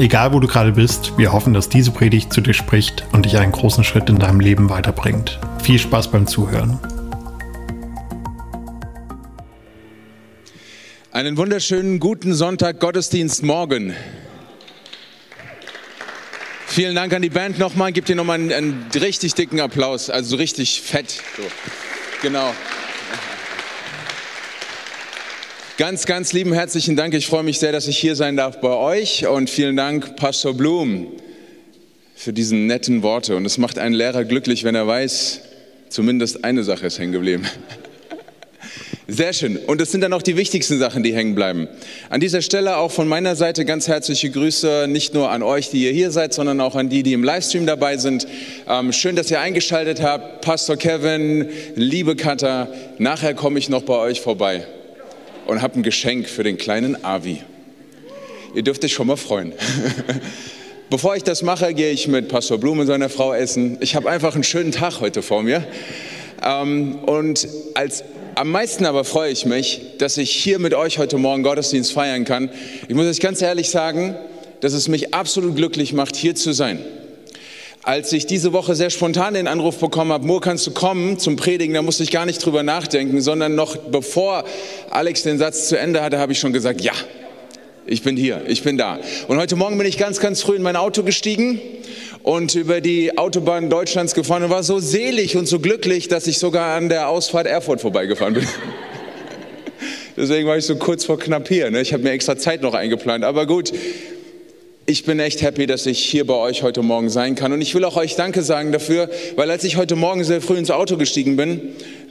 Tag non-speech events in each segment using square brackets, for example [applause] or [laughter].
Egal wo du gerade bist, wir hoffen, dass diese Predigt zu dir spricht und dich einen großen Schritt in deinem Leben weiterbringt. Viel Spaß beim Zuhören. Einen wunderschönen guten Sonntag Gottesdienst morgen. Vielen Dank an die Band nochmal. Gebt ihr nochmal einen, einen richtig dicken Applaus, also richtig fett. So. Genau. Ganz, ganz lieben herzlichen Dank. Ich freue mich sehr, dass ich hier sein darf bei euch und vielen Dank, Pastor Blum, für diesen netten Worte. Und es macht einen Lehrer glücklich, wenn er weiß, zumindest eine Sache ist hängen geblieben. [laughs] Sehr schön. Und es sind dann auch die wichtigsten Sachen, die hängen bleiben. An dieser Stelle auch von meiner Seite ganz herzliche Grüße, nicht nur an euch, die ihr hier seid, sondern auch an die, die im Livestream dabei sind. Ähm, schön, dass ihr eingeschaltet habt. Pastor Kevin, liebe Katha, nachher komme ich noch bei euch vorbei und habe ein Geschenk für den kleinen Avi. Ihr dürft euch schon mal freuen. [laughs] Bevor ich das mache, gehe ich mit Pastor Blum und seiner Frau essen. Ich habe einfach einen schönen Tag heute vor mir. Ähm, und als am meisten aber freue ich mich, dass ich hier mit euch heute Morgen Gottesdienst feiern kann. Ich muss euch ganz ehrlich sagen, dass es mich absolut glücklich macht, hier zu sein. Als ich diese Woche sehr spontan den Anruf bekommen habe, Mo, kannst du kommen zum Predigen, da musste ich gar nicht drüber nachdenken, sondern noch bevor Alex den Satz zu Ende hatte, habe ich schon gesagt, ja, ich bin hier, ich bin da. Und heute Morgen bin ich ganz, ganz früh in mein Auto gestiegen und über die Autobahn Deutschlands gefahren und war so selig und so glücklich, dass ich sogar an der Ausfahrt Erfurt vorbeigefahren bin. [laughs] Deswegen war ich so kurz vor knapp hier. Ne? Ich habe mir extra Zeit noch eingeplant. Aber gut, ich bin echt happy, dass ich hier bei euch heute Morgen sein kann. Und ich will auch euch Danke sagen dafür, weil als ich heute Morgen sehr früh ins Auto gestiegen bin,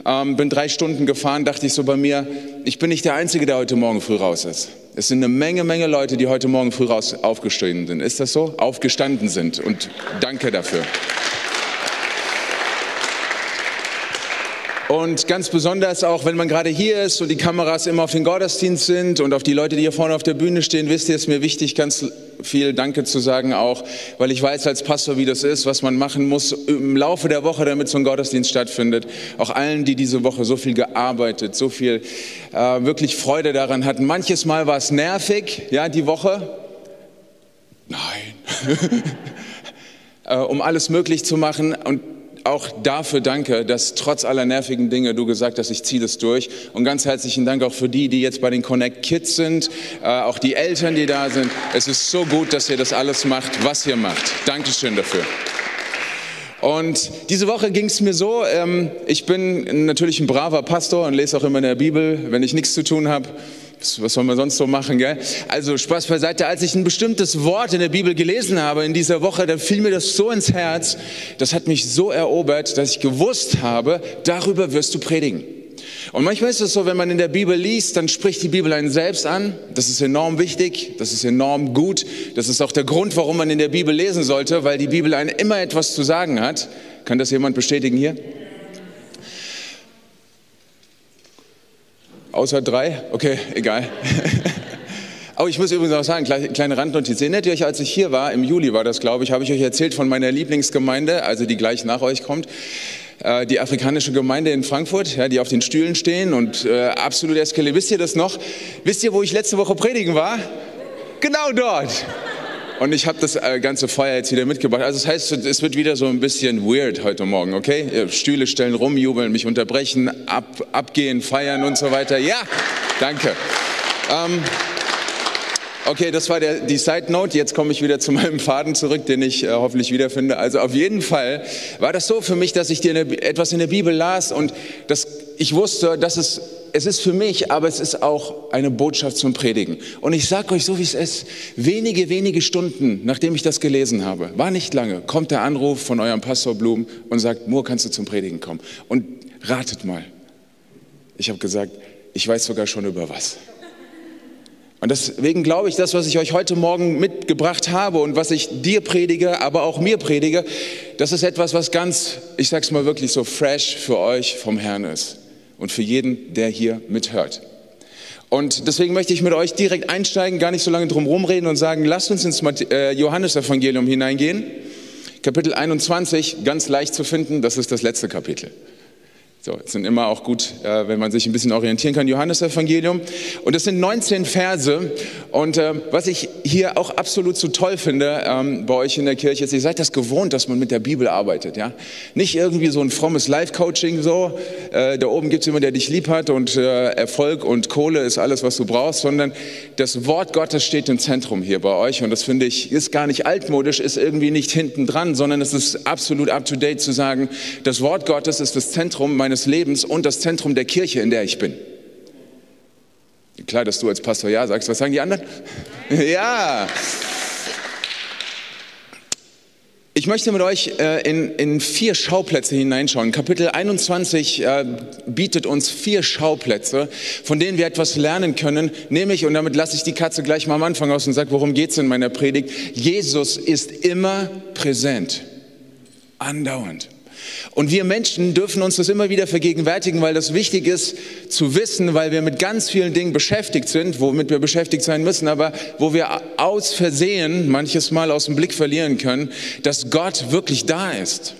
ähm, bin drei Stunden gefahren, dachte ich so bei mir, ich bin nicht der Einzige, der heute Morgen früh raus ist. Es sind eine Menge, Menge Leute, die heute Morgen früh raus aufgestanden sind. Ist das so? Aufgestanden sind. Und danke dafür. Und ganz besonders auch, wenn man gerade hier ist und die Kameras immer auf den Gottesdienst sind und auf die Leute, die hier vorne auf der Bühne stehen, wisst ihr, ist mir wichtig, ganz viel Danke zu sagen auch, weil ich weiß als Pastor, wie das ist, was man machen muss im Laufe der Woche, damit so ein Gottesdienst stattfindet. Auch allen, die diese Woche so viel gearbeitet, so viel äh, wirklich Freude daran hatten. Manches Mal war es nervig, ja, die Woche. Nein. [laughs] äh, um alles möglich zu machen und auch dafür danke, dass trotz aller nervigen Dinge du gesagt hast, ich ziehe das durch. Und ganz herzlichen Dank auch für die, die jetzt bei den Connect Kids sind, äh, auch die Eltern, die da sind. Es ist so gut, dass ihr das alles macht, was ihr macht. Dankeschön dafür. Und diese Woche ging es mir so, ähm, ich bin natürlich ein braver Pastor und lese auch immer in der Bibel, wenn ich nichts zu tun habe was soll man sonst so machen, gell? Also Spaß beiseite, als ich ein bestimmtes Wort in der Bibel gelesen habe in dieser Woche, dann fiel mir das so ins Herz, das hat mich so erobert, dass ich gewusst habe, darüber wirst du predigen. Und manchmal ist es so, wenn man in der Bibel liest, dann spricht die Bibel einen selbst an. Das ist enorm wichtig, das ist enorm gut. Das ist auch der Grund, warum man in der Bibel lesen sollte, weil die Bibel einem immer etwas zu sagen hat. Kann das jemand bestätigen hier? Außer drei? Okay, egal. [laughs] Oh, ich muss übrigens auch sagen, kleine Randnotiz. Erinnert ihr euch, als ich hier war, im Juli war das, glaube ich, habe ich euch erzählt von meiner Lieblingsgemeinde, also die gleich nach euch kommt, äh, die afrikanische Gemeinde in Frankfurt, ja, die auf den Stühlen stehen und äh, absolut eskaliert. Wisst ihr das noch? Wisst ihr, wo ich letzte Woche predigen war? Genau dort. Und ich habe das äh, ganze Feuer jetzt wieder mitgebracht. Also das heißt, es wird wieder so ein bisschen weird heute Morgen, okay? Stühle stellen, rumjubeln, mich unterbrechen, ab, abgehen, feiern und so weiter. Ja, danke. Ähm, Okay, das war der, die Side Note. Jetzt komme ich wieder zu meinem Faden zurück, den ich äh, hoffentlich wiederfinde. Also auf jeden Fall war das so für mich, dass ich dir eine, etwas in der Bibel las und das, ich wusste, dass es es ist für mich, aber es ist auch eine Botschaft zum Predigen. Und ich sage euch so, wie es ist, wenige, wenige Stunden, nachdem ich das gelesen habe, war nicht lange, kommt der Anruf von eurem Pastor Blum und sagt, Moor, kannst du zum Predigen kommen? Und ratet mal. Ich habe gesagt, ich weiß sogar schon über was. Und deswegen glaube ich, das, was ich euch heute Morgen mitgebracht habe und was ich dir predige, aber auch mir predige, das ist etwas, was ganz, ich sag's mal wirklich so fresh für euch vom Herrn ist und für jeden, der hier mithört. Und deswegen möchte ich mit euch direkt einsteigen, gar nicht so lange drum rumreden und sagen, lasst uns ins äh, Johannesevangelium hineingehen. Kapitel 21, ganz leicht zu finden, das ist das letzte Kapitel. So, es sind immer auch gut, äh, wenn man sich ein bisschen orientieren kann. Johannesevangelium. Und es sind 19 Verse. Und äh, was ich hier auch absolut so toll finde ähm, bei euch in der Kirche ist, ihr seid das gewohnt, dass man mit der Bibel arbeitet. Ja? Nicht irgendwie so ein frommes Life-Coaching so. Äh, da oben gibt es jemanden, der dich lieb hat und äh, Erfolg und Kohle ist alles, was du brauchst, sondern das Wort Gottes steht im Zentrum hier bei euch. Und das finde ich, ist gar nicht altmodisch, ist irgendwie nicht hinten dran, sondern es ist absolut up-to-date zu sagen, das Wort Gottes ist das Zentrum meiner meines Lebens und das Zentrum der Kirche, in der ich bin. Klar, dass du als Pastor ja sagst. Was sagen die anderen? [laughs] Ja. Ich möchte mit euch äh, in, in, vier Schauplätze hineinschauen. Kapitel 21 äh, bietet uns vier Schauplätze, von denen wir etwas lernen können. Nämlich, und damit lasse ich die Katze gleich mal am Anfang aus und sage, worum geht es in meiner Predigt? Jesus ist immer präsent. Andauernd. Und wir Menschen dürfen uns das immer wieder vergegenwärtigen, weil das wichtig ist zu wissen, weil wir mit ganz vielen Dingen beschäftigt sind, womit wir beschäftigt sein müssen, aber wo wir aus Versehen manches Mal aus dem Blick verlieren können, dass Gott wirklich da ist.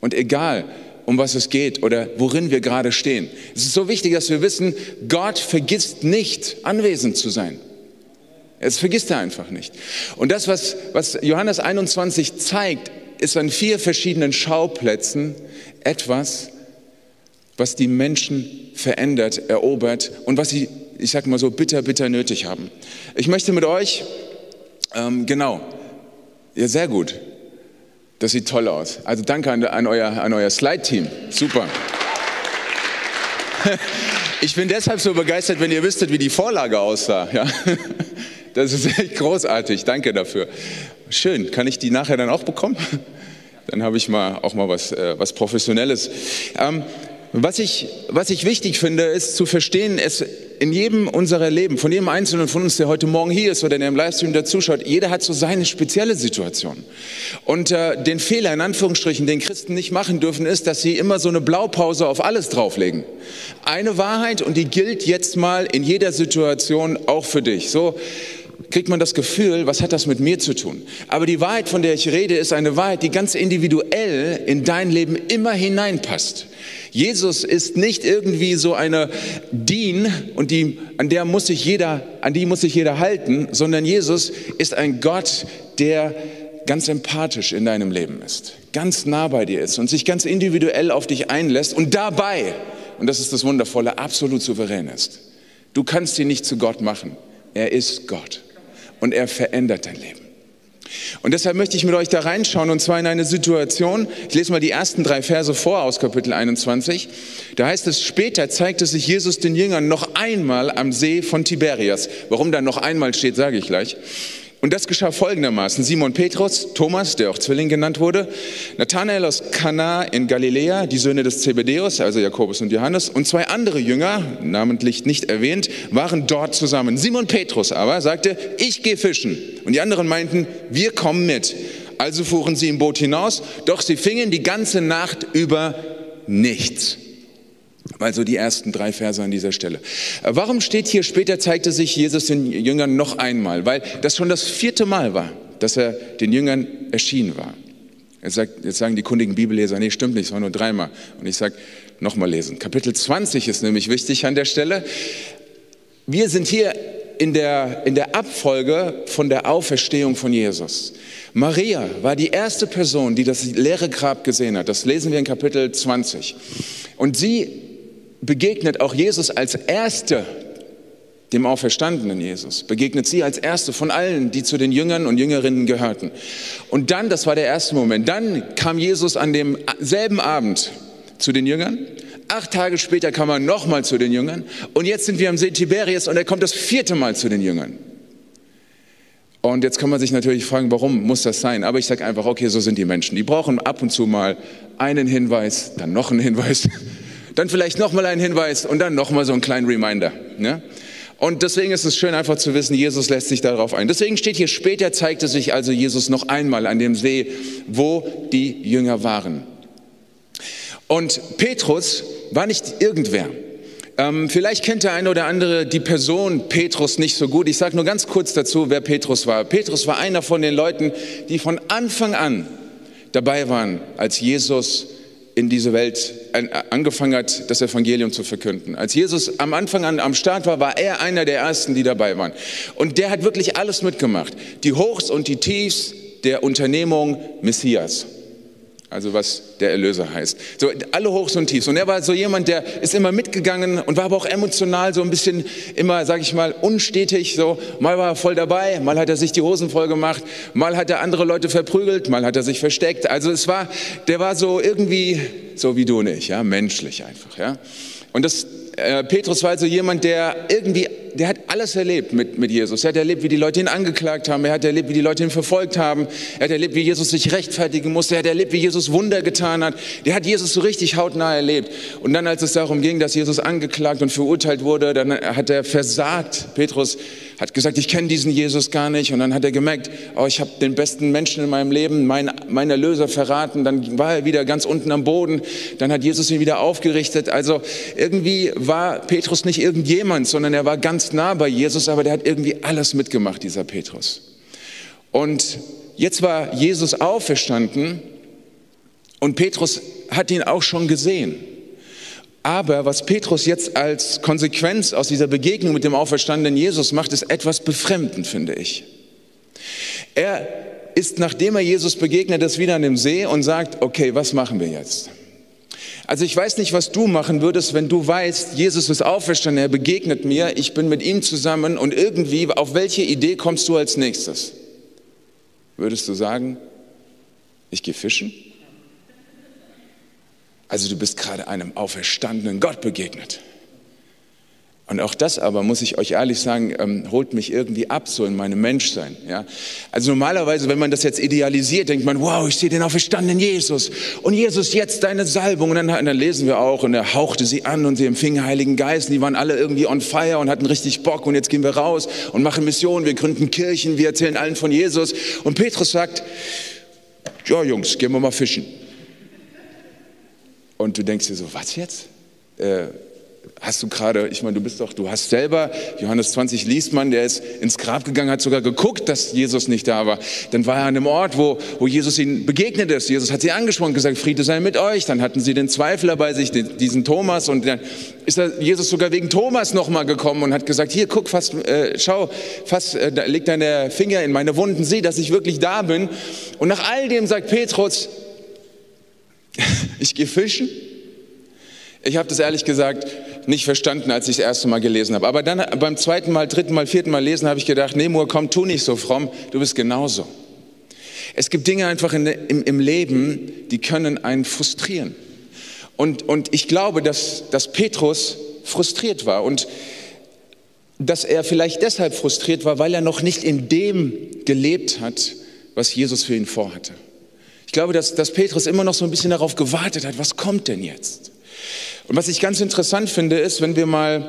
Und egal, um was es geht oder worin wir gerade stehen. Es ist so wichtig, dass wir wissen, Gott vergisst nicht, anwesend zu sein. Es vergisst er einfach nicht. Und das, was, was Johannes 21 zeigt, ist an vier verschiedenen Schauplätzen etwas, was die Menschen verändert, erobert und was sie, ich sag mal so, bitter, bitter nötig haben. Ich möchte mit euch, ähm, genau, ja, sehr gut. Das sieht toll aus. Also danke an, an euer, an euer Slide-Team. Super. [laughs] Ich bin deshalb so begeistert, wenn ihr wüsstet, wie die Vorlage aussah. Ja? [laughs] Das ist echt großartig. Danke dafür. Schön. Kann ich die nachher dann auch bekommen? [laughs] Dann habe ich mal auch mal was, äh, was Professionelles. Ähm, was ich, was ich wichtig finde, ist zu verstehen, es in jedem unserer Leben, von jedem Einzelnen von uns, der heute Morgen hier ist oder der im Livestream dazuschaut, jeder hat so seine spezielle Situation. Und äh, den Fehler, in Anführungsstrichen, den Christen nicht machen dürfen, ist, dass sie immer so eine Blaupause auf alles drauflegen. Eine Wahrheit und die gilt jetzt mal in jeder Situation auch für dich. So, kriegt man das Gefühl, was hat das mit mir zu tun? Aber die Wahrheit, von der ich rede, ist eine Wahrheit, die ganz individuell in dein Leben immer hineinpasst. Jesus ist nicht irgendwie so eine Dien und die, an der muss sich jeder, an die muss sich jeder halten, sondern Jesus ist ein Gott, der ganz empathisch in deinem Leben ist, ganz nah bei dir ist und sich ganz individuell auf dich einlässt und dabei, und das ist das Wundervolle, absolut souverän ist. Du kannst ihn nicht zu Gott machen. Er ist Gott und er verändert dein Leben. Und deshalb möchte ich mit euch da reinschauen und zwar in eine Situation. Ich lese mal die ersten drei Verse vor aus Kapitel 21. Da heißt es, später zeigte sich Jesus den Jüngern noch einmal am See von Tiberias. Warum da noch einmal steht, sage ich gleich. Und das geschah folgendermaßen. Simon Petrus, Thomas, der auch Zwilling genannt wurde, Nathanael aus Kana in Galiläa, die Söhne des Zebedeus, also Jakobus und Johannes, und zwei andere Jünger, namentlich nicht erwähnt, waren dort zusammen. Simon Petrus aber sagte, ich gehe fischen. Und die anderen meinten, wir kommen mit. Also fuhren sie im Boot hinaus, doch sie fingen die ganze Nacht über nichts. Also die ersten drei Verse an dieser Stelle. Äh, warum steht hier, später zeigte sich Jesus den Jüngern noch einmal? Weil das schon das vierte Mal war, dass er den Jüngern erschienen war. Jetzt, sagt, jetzt sagen die kundigen Bibelleser, nee, stimmt nicht, es war nur dreimal. Und ich sage, nochmal lesen. Kapitel 20 ist nämlich wichtig an der Stelle. Wir sind hier in der, in der Abfolge von der Auferstehung von Jesus. Maria war die erste Person, die das leere Grab gesehen hat. Das lesen wir in Kapitel 20. Und sie begegnet auch Jesus als Erste dem auferstandenen Jesus, begegnet sie als Erste von allen, die zu den Jüngern und Jüngerinnen gehörten. Und dann, das war der erste Moment, dann kam Jesus an demselben Abend zu den Jüngern. Acht Tage später kam er nochmal zu den Jüngern. Und jetzt sind wir am See Tiberias und er kommt das vierte Mal zu den Jüngern. Und jetzt kann man sich natürlich fragen, warum muss das sein? Aber ich sage einfach, okay, so sind die Menschen. Die brauchen ab und zu mal einen Hinweis, dann noch einen Hinweis, dann vielleicht nochmal einen Hinweis und dann nochmal so einen kleinen Reminder. Ne? Und deswegen ist es schön einfach zu wissen, Jesus lässt sich darauf ein. Deswegen steht hier, später zeigte sich also Jesus noch einmal an dem See, wo die Jünger waren. Und Petrus war nicht irgendwer. Ähm, vielleicht kennt der eine oder andere die Person Petrus nicht so gut. Ich sage nur ganz kurz dazu, wer Petrus war. Petrus war einer von den Leuten, die von Anfang an dabei waren, als Jesus in diese Welt angefangen hat, das Evangelium zu verkünden. Als Jesus am Anfang an am Start war, war er einer der ersten, die dabei waren. Und der hat wirklich alles mitgemacht. Die Hochs und die Tiefs der Unternehmung Messias also was der Erlöser heißt. So alle Hochs und Tiefs. Und er war so jemand, der ist immer mitgegangen und war aber auch emotional so ein bisschen immer, sage ich mal, unstetig. So mal war er voll dabei, mal hat er sich die Hosen voll gemacht, mal hat er andere Leute verprügelt, mal hat er sich versteckt. Also es war, der war so irgendwie so wie du nicht, ja, menschlich einfach, ja. Und das äh, Petrus war also jemand, der irgendwie, der hat alles erlebt mit, mit Jesus. Er hat erlebt, wie die Leute ihn angeklagt haben. Er hat erlebt, wie die Leute ihn verfolgt haben. Er hat erlebt, wie Jesus sich rechtfertigen musste. Er hat erlebt, wie Jesus Wunder getan hat. Der hat Jesus so richtig hautnah erlebt. Und dann, als es darum ging, dass Jesus angeklagt und verurteilt wurde, dann hat er versagt. Petrus hat gesagt, ich kenne diesen Jesus gar nicht. Und dann hat er gemerkt, oh, ich habe den besten Menschen in meinem Leben, mein, mein Erlöser verraten. Dann war er wieder ganz unten am Boden. Dann hat Jesus ihn wieder aufgerichtet. Also irgendwie war Petrus nicht irgendjemand, sondern er war ganz nah bei Jesus, aber der hat irgendwie alles mitgemacht, dieser Petrus. Und jetzt war Jesus auferstanden und Petrus hat ihn auch schon gesehen. Aber was Petrus jetzt als Konsequenz aus dieser Begegnung mit dem auferstandenen Jesus macht, ist etwas befremdend, finde ich. Er ist, nachdem er Jesus begegnet ist, wieder an dem See und sagt, okay, was machen wir jetzt? Also ich weiß nicht, was du machen würdest, wenn du weißt, Jesus ist auferstanden, er begegnet mir, ich bin mit ihm zusammen und irgendwie, auf welche Idee kommst du als nächstes? Würdest du sagen, ich gehe fischen? Also du bist gerade einem auferstandenen Gott begegnet. Und auch das aber, muss ich euch ehrlich sagen, ähm, holt mich irgendwie ab, so in meinem Menschsein. Ja? Also normalerweise, wenn man das jetzt idealisiert, denkt man, wow, ich sehe den auferstandenen Jesus. Und Jesus, jetzt deine Salbung. Und dann, und dann lesen wir auch, und er hauchte sie an und sie empfingen Heiligen Geist. Und die waren alle irgendwie on fire und hatten richtig Bock. Und jetzt gehen wir raus und machen Missionen, wir gründen Kirchen, wir erzählen allen von Jesus. Und Petrus sagt, ja Jungs, gehen wir mal fischen. Und du denkst dir so, was jetzt? Äh, hast du gerade, ich meine, du bist doch, du hast selber, Johannes 20 liest man, der ist ins Grab gegangen, hat sogar geguckt, dass Jesus nicht da war. Dann war er an einem Ort, wo, wo Jesus ihnen begegnet ist. Jesus hat sie angesprochen, gesagt, Friede sei mit euch. Dann hatten sie den Zweifler bei sich, diesen Thomas. Und dann ist Jesus sogar wegen Thomas nochmal gekommen und hat gesagt, hier, guck, fass, äh, schau, fass, äh, leg deine Finger in meine Wunden, sieh, dass ich wirklich da bin. Und nach all dem sagt Petrus, [laughs] ich gehe fischen. Ich habe das ehrlich gesagt nicht verstanden, als ich das erste Mal gelesen habe. Aber dann beim zweiten Mal, dritten Mal, vierten Mal lesen habe ich gedacht, nee, Moor, komm, tu nicht so fromm, du bist genauso. Es gibt Dinge einfach in, im, im, Leben, die können einen frustrieren. Und, und ich glaube, dass, dass Petrus frustriert war und dass er vielleicht deshalb frustriert war, weil er noch nicht in dem gelebt hat, was Jesus für ihn vorhatte. Ich glaube, dass, dass Petrus immer noch so ein bisschen darauf gewartet hat, was kommt denn jetzt? Und was ich ganz interessant finde, ist, wenn wir mal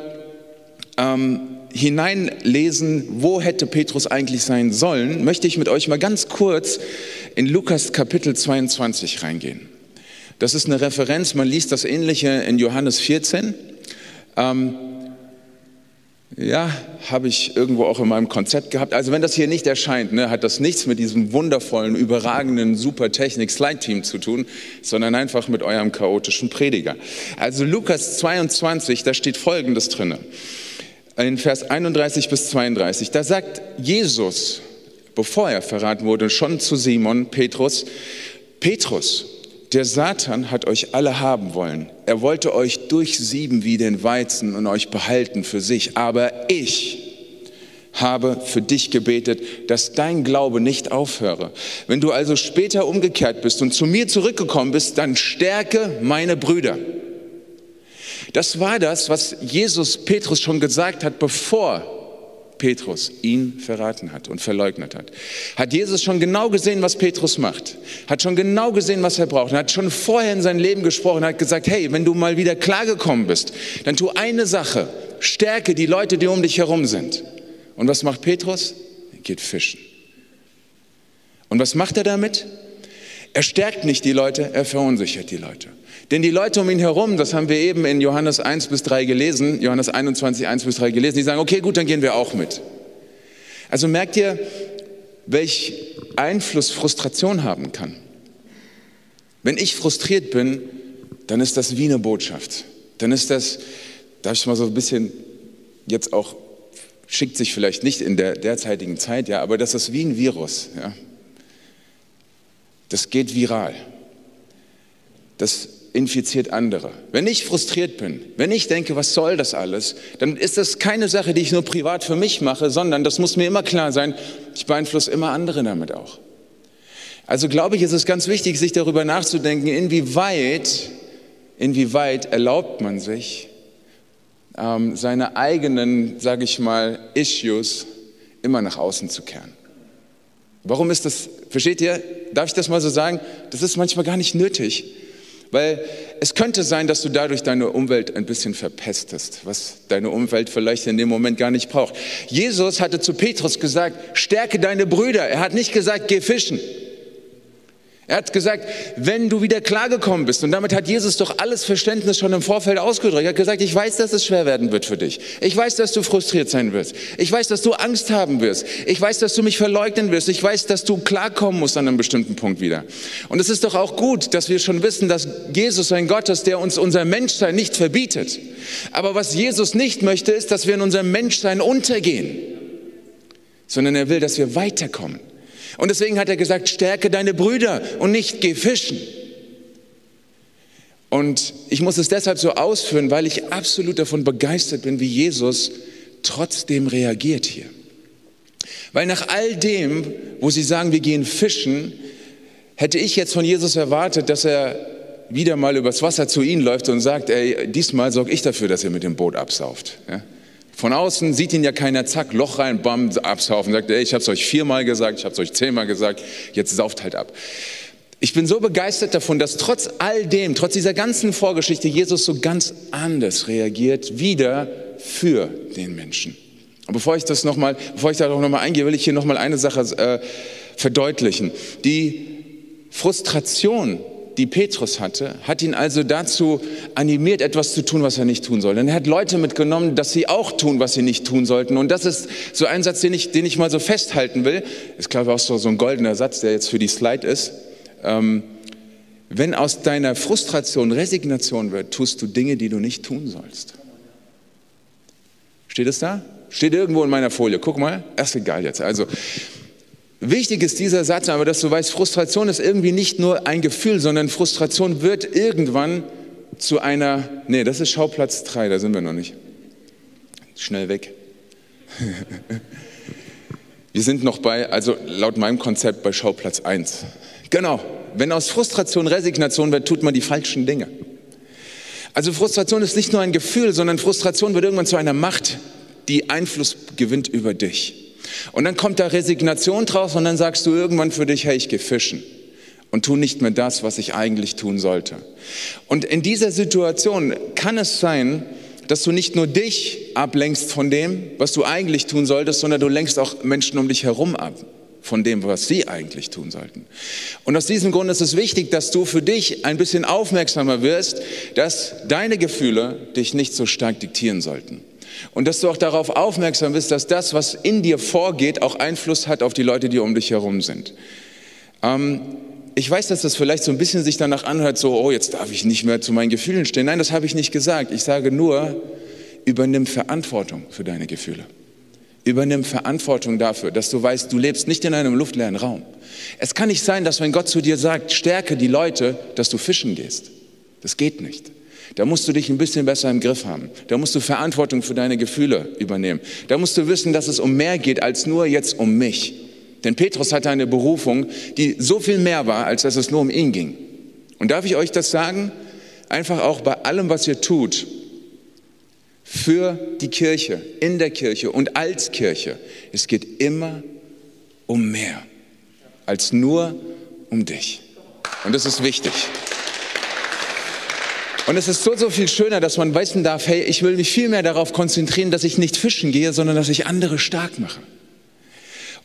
ähm, hineinlesen, wo hätte Petrus eigentlich sein sollen, möchte ich mit euch mal ganz kurz in Lukas Kapitel 22 reingehen. Das ist eine Referenz, man liest das ähnliche in Johannes 14. Ähm, ja, habe ich irgendwo auch in meinem Konzept gehabt. Also wenn das hier nicht erscheint, ne, hat das nichts mit diesem wundervollen, überragenden, super Technik-Slide-Team zu tun, sondern einfach mit eurem chaotischen Prediger. Also Lukas 22, da steht Folgendes drinne. In Vers 31 bis 32, da sagt Jesus, bevor er verraten wurde, schon zu Simon, Petrus, Petrus, der Satan hat euch alle haben wollen. Er wollte euch durchsieben wie den Weizen und euch behalten für sich. Aber ich habe für dich gebetet, dass dein Glaube nicht aufhöre. Wenn du also später umgekehrt bist und zu mir zurückgekommen bist, dann stärke meine Brüder. Das war das, was Jesus Petrus schon gesagt hat, bevor Petrus ihn verraten hat und verleugnet hat. Hat Jesus schon genau gesehen, was Petrus macht, hat schon genau gesehen, was er braucht, hat schon vorher in sein Leben gesprochen, hat gesagt, hey, wenn du mal wieder klargekommen bist, dann tu eine Sache, Stärke die Leute, die um dich herum sind. Und was macht Petrus? Er geht fischen. Und was macht er damit? Er stärkt nicht die Leute, er verunsichert die Leute. Denn die Leute um ihn herum, das haben wir eben in Johannes 1 bis 3 gelesen, Johannes 21, 1 bis 3 gelesen, die sagen, okay, gut, dann gehen wir auch mit. Also merkt ihr, welch Einfluss Frustration haben kann. Wenn ich frustriert bin, dann ist das wie eine Botschaft. Dann ist das, darf ich mal so ein bisschen jetzt auch, schickt sich vielleicht nicht in der derzeitigen Zeit, ja, aber das ist wie ein Virus. Ja. Das geht viral. Das infiziert andere. Wenn ich frustriert bin, wenn ich denke, was soll das alles, dann ist das keine Sache, die ich nur privat für mich mache, sondern das muss mir immer klar sein, ich beeinflusse immer andere damit auch. Also glaube ich, ist es ganz wichtig, sich darüber nachzudenken, inwieweit, inwieweit erlaubt man sich, ähm, seine eigenen, sage ich mal, Issues immer nach außen zu kehren. Warum ist das, versteht ihr, darf ich das mal so sagen, das ist manchmal gar nicht nötig. Weil es könnte sein, dass du dadurch deine Umwelt ein bisschen verpestest, was deine Umwelt vielleicht in dem Moment gar nicht braucht. Jesus hatte zu Petrus gesagt, stärke deine Brüder. Er hat nicht gesagt, geh fischen. Er hat gesagt, wenn du wieder klargekommen bist, und damit hat Jesus doch alles Verständnis schon im Vorfeld ausgedrückt. Er hat gesagt, ich weiß, dass es schwer werden wird für dich. Ich weiß, dass du frustriert sein wirst. Ich weiß, dass du Angst haben wirst. Ich weiß, dass du mich verleugnen wirst. Ich weiß, dass du klarkommen musst an einem bestimmten Punkt wieder. Und es ist doch auch gut, dass wir schon wissen, dass Jesus ein Gott ist, der uns unser Menschsein nicht verbietet. Aber was Jesus nicht möchte, ist, dass wir in unserem Menschsein untergehen, sondern er will, dass wir weiterkommen. Und deswegen hat er gesagt, stärke deine Brüder und nicht geh fischen. Und ich muss es deshalb so ausführen, weil ich absolut davon begeistert bin, wie Jesus trotzdem reagiert hier. Weil nach all dem, wo sie sagen, wir gehen fischen, hätte ich jetzt von Jesus erwartet, dass er wieder mal übers Wasser zu ihnen läuft und sagt, ey, diesmal sorge ich dafür, dass ihr mit dem Boot absauft. Ja? Von außen sieht ihn ja keiner, zack, Loch rein, bam, absaufen, sagt, ey, ich habe es euch viermal gesagt, ich habe es euch zehnmal gesagt, jetzt sauft halt ab. Ich bin so begeistert davon, dass trotz all dem, trotz dieser ganzen Vorgeschichte, Jesus so ganz anders reagiert, wieder für den Menschen. Und bevor ich das nochmal, bevor ich da noch mal eingehe, will ich hier nochmal eine Sache äh, verdeutlichen. Die Frustration die Petrus hatte, hat ihn also dazu animiert, etwas zu tun, was er nicht tun soll. Denn er hat Leute mitgenommen, dass sie auch tun, was sie nicht tun sollten. Und das ist so ein Satz, den ich, den ich mal so festhalten will. Ist, glaube ich, auch so, so ein goldener Satz, der jetzt für die Slide ist. Ähm, wenn aus deiner Frustration Resignation wird, tust du Dinge, die du nicht tun sollst. Steht es da? Steht irgendwo in meiner Folie. Guck mal, ist egal jetzt. Also, Wichtig ist dieser Satz, aber dass du weißt, Frustration ist irgendwie nicht nur ein Gefühl, sondern Frustration wird irgendwann zu einer, nee, das ist Schauplatz 3, da sind wir noch nicht. Schnell weg. [laughs] wir sind noch bei, also laut meinem Konzept bei Schauplatz 1. Genau, wenn aus Frustration Resignation wird, tut man die falschen Dinge. Also Frustration ist nicht nur ein Gefühl, sondern Frustration wird irgendwann zu einer Macht, die Einfluss gewinnt über dich. Und dann kommt da Resignation draus und dann sagst du irgendwann für dich, hey, ich gehe fischen und tu nicht mehr das, was ich eigentlich tun sollte. Und in dieser Situation kann es sein, dass du nicht nur dich ablenkst von dem, was du eigentlich tun solltest, sondern du lenkst auch Menschen um dich herum ab von dem, was sie eigentlich tun sollten. Und aus diesem Grund ist es wichtig, dass du für dich ein bisschen aufmerksamer wirst, dass deine Gefühle dich nicht so stark diktieren sollten. Und dass du auch darauf aufmerksam bist, dass das, was in dir vorgeht, auch Einfluss hat auf die Leute, die um dich herum sind. Ähm, ich weiß, dass das vielleicht so ein bisschen sich danach anhört, so, oh, jetzt darf ich nicht mehr zu meinen Gefühlen stehen. Nein, das habe ich nicht gesagt. Ich sage nur, übernimm Verantwortung für deine Gefühle. Übernimm Verantwortung dafür, dass du weißt, du lebst nicht in einem luftleeren Raum. Es kann nicht sein, dass wenn Gott zu dir sagt, stärke die Leute, dass du fischen gehst. Das geht nicht. Da musst du dich ein bisschen besser im Griff haben. Da musst du Verantwortung für deine Gefühle übernehmen. Da musst du wissen, dass es um mehr geht als nur jetzt um mich. Denn Petrus hatte eine Berufung, die so viel mehr war, als dass es nur um ihn ging. Und darf ich euch das sagen? Einfach auch bei allem, was ihr tut, für die Kirche, in der Kirche und als Kirche. Es geht immer um mehr als nur um dich. Und das ist wichtig. Und es ist so, so viel schöner, dass man wissen darf, hey, ich will mich viel mehr darauf konzentrieren, dass ich nicht fischen gehe, sondern dass ich andere stark mache.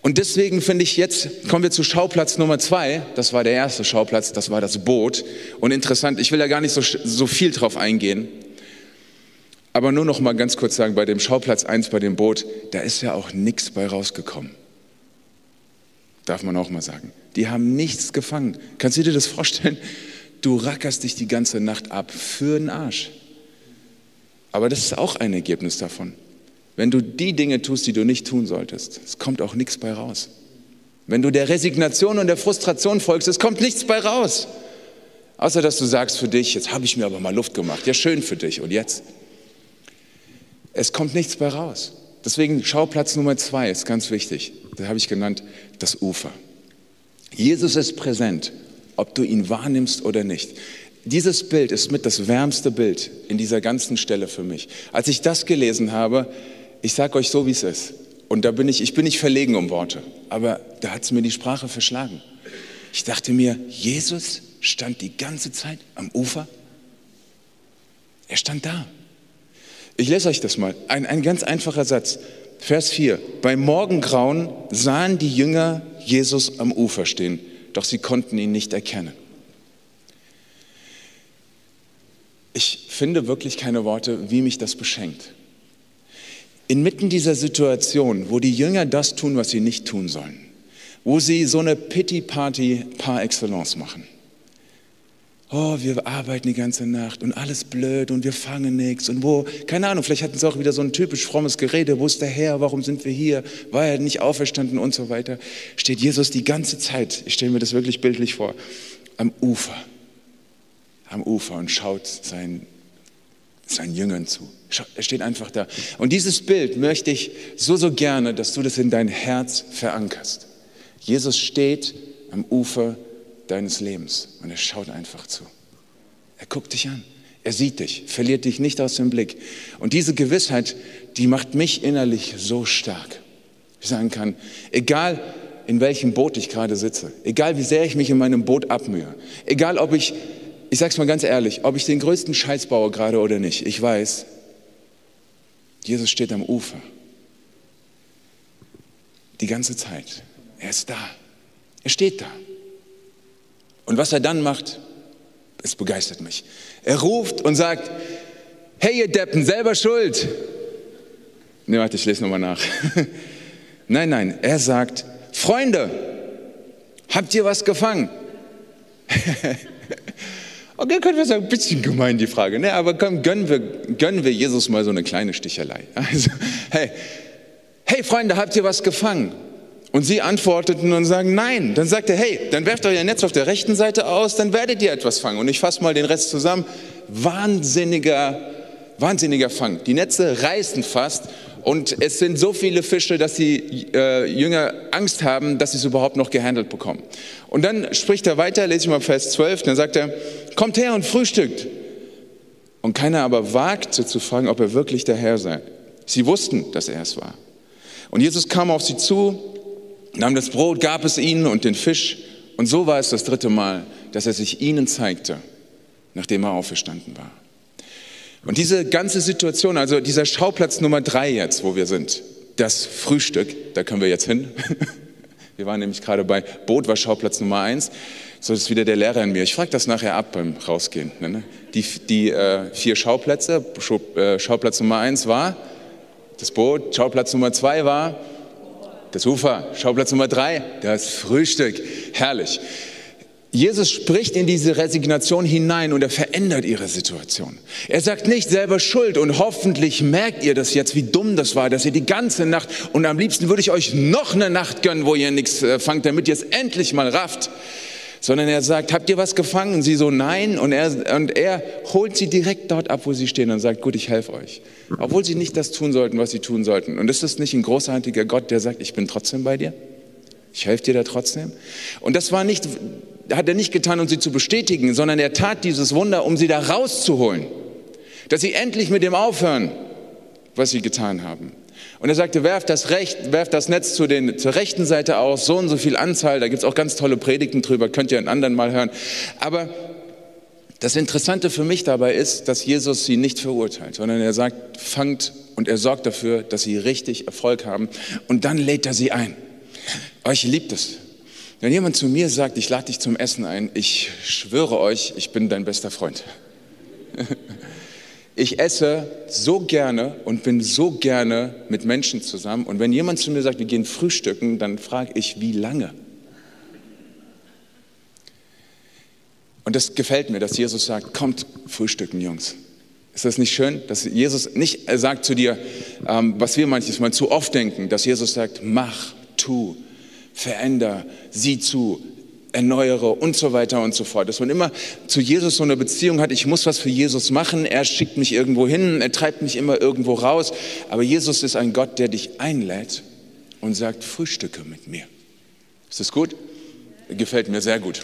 Und deswegen finde ich jetzt, kommen wir zu Schauplatz Nummer zwei. Das war der erste Schauplatz, das war das Boot. Und interessant, ich will da gar nicht so, so viel drauf eingehen. Aber nur noch mal ganz kurz sagen, bei dem Schauplatz eins, bei dem Boot, da ist ja auch nichts bei rausgekommen. Darf man auch mal sagen. Die haben nichts gefangen. Kannst du dir das vorstellen? Du rackerst dich die ganze Nacht ab für den Arsch. Aber das ist auch ein Ergebnis davon. Wenn du die Dinge tust, die du nicht tun solltest, es kommt auch nichts bei raus. Wenn du der Resignation und der Frustration folgst, es kommt nichts bei raus. Außer dass du sagst für dich, jetzt habe ich mir aber mal Luft gemacht. Ja, schön für dich. Und jetzt? Es kommt nichts bei raus. Deswegen Schauplatz Nummer zwei ist ganz wichtig. Das habe ich genannt, das Ufer. Jesus ist präsent, ob du ihn wahrnimmst oder nicht. Dieses Bild ist mit das wärmste Bild in dieser ganzen Stelle für mich. Als ich das gelesen habe, ich sage euch so, wie es ist. Und da bin ich, ich bin nicht verlegen um Worte, aber da hat es mir die Sprache verschlagen. Ich dachte mir, Jesus stand die ganze Zeit am Ufer. Er stand da. Ich lese euch das mal. Ein, ein ganz einfacher Satz. Vers 4. Beim Morgengrauen sahen die Jünger Jesus am Ufer stehen, doch sie konnten ihn nicht erkennen. Ich finde wirklich keine Worte, wie mich das beschenkt. Inmitten dieser Situation, wo die Jünger das tun, was sie nicht tun sollen, wo sie so eine Pity-Party par excellence machen, oh, wir arbeiten die ganze Nacht und alles blöd und wir fangen nichts und wo, keine Ahnung, vielleicht hatten sie auch wieder so ein typisch frommes Gerede, wo ist der Herr, warum sind wir hier, war er nicht auferstanden und so weiter, steht Jesus die ganze Zeit, ich stelle mir das wirklich bildlich vor, am Ufer, am Ufer und schaut seinen, seinen Jüngern zu. Er steht einfach da. Und dieses Bild möchte ich so, so gerne, dass du das in dein Herz verankerst. Jesus steht am Ufer deines Lebens. Und er schaut einfach zu. Er guckt dich an. Er sieht dich, verliert dich nicht aus dem Blick. Und diese Gewissheit, die macht mich innerlich so stark. Ich sagen kann, egal in welchem Boot ich gerade sitze, egal wie sehr ich mich in meinem Boot abmühe, egal ob ich, ich sag's mal ganz ehrlich, ob ich den größten Scheiß baue gerade oder nicht, ich weiß, Jesus steht am Ufer. Die ganze Zeit. Er ist da. Er steht da. Und was er dann macht, es begeistert mich. Er ruft und sagt, hey ihr Deppen, selber schuld. Ne, warte, ich lese nochmal nach. [laughs] nein, nein, er sagt, Freunde, habt ihr was gefangen? [laughs] okay, können wir sagen, ein bisschen gemein die Frage, ne? aber komm, gönnen wir, gönnen wir Jesus mal so eine kleine Stichelei. [laughs] Also, hey, hey Freunde, habt ihr was gefangen? Und sie antworteten und sagen nein. Dann sagt er, hey, dann werft euer Netz auf der rechten Seite aus, dann werdet ihr etwas fangen. Und ich fasse mal den Rest zusammen. Wahnsinniger, wahnsinniger Fang. Die Netze reißen fast und es sind so viele Fische, dass die äh, Jünger Angst haben, dass sie es überhaupt noch gehandelt bekommen. Und dann spricht er weiter, lese ich mal Vers 12, dann sagt er, kommt her und frühstückt. Und keiner aber wagte zu fragen, ob er wirklich der Herr sei. Sie wussten, dass er es war. Und Jesus kam auf sie zu nahm das Brot, gab es ihnen und den Fisch. Und so war es das dritte Mal, dass er sich ihnen zeigte, nachdem er auferstanden war. Und diese ganze Situation, also dieser Schauplatz Nummer drei jetzt, wo wir sind, das Frühstück, da können wir jetzt hin. [laughs] Wir waren nämlich gerade bei Boot war Schauplatz Nummer eins. So ist wieder der Lehrer in mir. Ich frage das nachher ab beim Rausgehen. Ne? Die, die äh, vier Schauplätze, äh, Schauplatz Nummer eins war das Boot, Schauplatz Nummer zwei war das Ufer, Schauplatz Nummer drei, das Frühstück. Herrlich. Jesus spricht in diese Resignation hinein und er verändert ihre Situation. Er sagt nicht selber Schuld und hoffentlich merkt ihr das jetzt, wie dumm das war, dass ihr die ganze Nacht und am liebsten würde ich euch noch eine Nacht gönnen, wo ihr nichts äh, fangt, damit ihr es endlich mal rafft sondern er sagt, habt ihr was gefangen? Sie so, nein. Und er, und er holt sie direkt dort ab, wo sie stehen und sagt, gut, ich helfe euch. Obwohl sie nicht das tun sollten, was sie tun sollten. Und ist das nicht ein großartiger Gott, der sagt, ich bin trotzdem bei dir? Ich helfe dir da trotzdem? Und das war nicht, hat er nicht getan, um sie zu bestätigen, sondern er tat dieses Wunder, um sie da rauszuholen. Dass sie endlich mit dem aufhören, was sie getan haben. Und er sagte, werft das, Recht, werft das Netz zu den, zur rechten Seite aus, so und so viel Anzahl, da gibt es auch ganz tolle Predigten drüber, könnt ihr einen anderen mal hören. Aber Das Interessante für mich dabei ist, dass Jesus sie nicht verurteilt, sondern er sagt, fangt und er sorgt dafür, dass sie richtig Erfolg haben und dann lädt er sie ein. Euch liebt es. Wenn jemand zu mir sagt, ich lade dich zum Essen ein, ich schwöre euch, ich bin dein bester Freund. [laughs] Ich esse so gerne und bin so gerne mit Menschen zusammen. Und wenn jemand zu mir sagt, wir gehen frühstücken, dann frage ich, wie lange? Und das gefällt mir, dass Jesus sagt, kommt frühstücken, Jungs. Ist das nicht schön, dass Jesus nicht sagt zu dir, ähm, was wir manchmal zu oft denken, dass Jesus sagt, mach, tu, veränder, sieh zu, erneuere und so weiter und so fort. Dass man immer zu Jesus so eine Beziehung hat, ich muss was für Jesus machen, er schickt mich irgendwo hin, er treibt mich immer irgendwo raus. Aber Jesus ist ein Gott, der dich einlädt und sagt, frühstücke mit mir. Ist das gut? Gefällt mir sehr gut.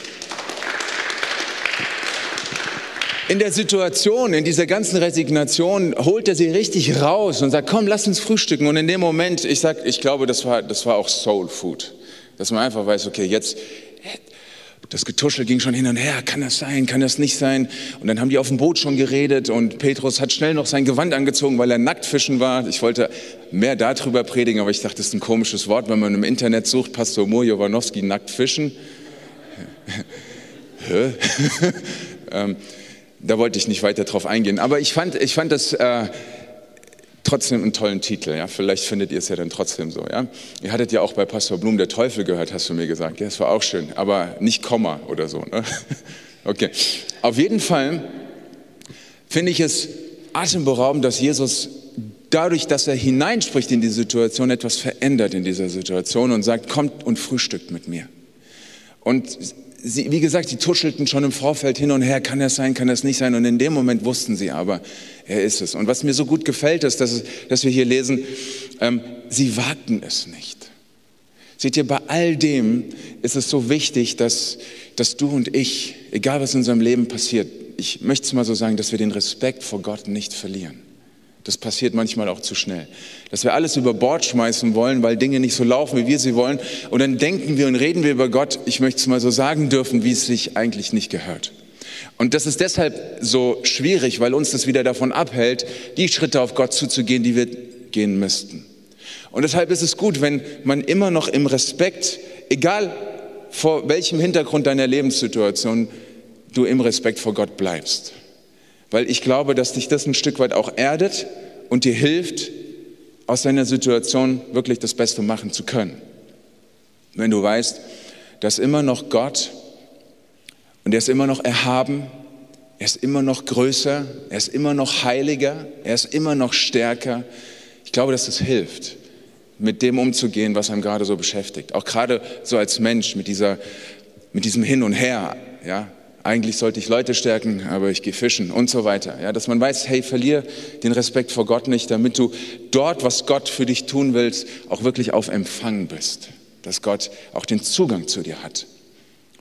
In der Situation, in dieser ganzen Resignation, holt er sie richtig raus und sagt, komm, lass uns frühstücken. Und in dem Moment, ich sag, ich glaube, das war, das war auch Soul Food. Dass man einfach weiß, okay, jetzt, das Getuschel ging schon hin und her, kann das sein, kann das nicht sein? Und dann haben die auf dem Boot schon geredet und Petrus hat schnell noch sein Gewand angezogen, weil er nackt fischen war. Ich wollte mehr darüber predigen, aber ich dachte, das ist ein komisches Wort, wenn man im Internet sucht, Pastor Mo Jowanowski nackt fischen. [laughs] [laughs] ähm, da wollte ich nicht weiter drauf eingehen. Aber ich fand, ich fand das... Äh, trotzdem einen tollen Titel. Ja? Vielleicht findet ihr es ja dann trotzdem so. Ja? Ihr hattet ja auch bei Pastor Blum der Teufel gehört, hast du mir gesagt. Ja, das war auch schön, aber nicht Komma oder so. Ne? [laughs] Okay. Auf jeden Fall finde ich es atemberaubend, dass Jesus dadurch, dass er hineinspricht in die Situation, etwas verändert in dieser Situation und sagt, kommt und frühstückt mit mir. Und sie, wie gesagt, sie tuschelten schon im Vorfeld hin und her, kann das sein, kann das nicht sein. Und in dem Moment wussten sie aber, er ist es. Und was mir so gut gefällt, ist, dass, dass wir hier lesen, ähm, sie wagten es nicht. Seht ihr, bei all dem ist es so wichtig, dass, dass du und ich, egal was in unserem Leben passiert, ich möchte es mal so sagen, dass wir den Respekt vor Gott nicht verlieren. Das passiert manchmal auch zu schnell. Dass wir alles über Bord schmeißen wollen, weil Dinge nicht so laufen, wie wir sie wollen. Und dann denken wir und reden wir über Gott, ich möchte es mal so sagen dürfen, wie es sich eigentlich nicht gehört. Und das ist deshalb so schwierig, weil uns das wieder davon abhält, die Schritte auf Gott zuzugehen, die wir gehen müssten. Und deshalb ist es gut, wenn man immer noch im Respekt, egal vor welchem Hintergrund deiner Lebenssituation, du im Respekt vor Gott bleibst weil ich glaube, dass dich das ein Stück weit auch erdet und dir hilft, aus deiner Situation wirklich das Beste machen zu können. Wenn du weißt, dass immer noch Gott und er ist immer noch erhaben, er ist immer noch größer, er ist immer noch heiliger, er ist immer noch stärker. Ich glaube, dass es das hilft, mit dem umzugehen, was einem gerade so beschäftigt. Auch gerade so als Mensch mit dieser, mit diesem Hin und Her, ja eigentlich sollte ich Leute stärken, aber ich gehe fischen und so weiter. Ja, dass man weiß, hey, verlier den Respekt vor Gott nicht, damit du dort, was Gott für dich tun willst, auch wirklich auf Empfang bist. Dass Gott auch den Zugang zu dir hat.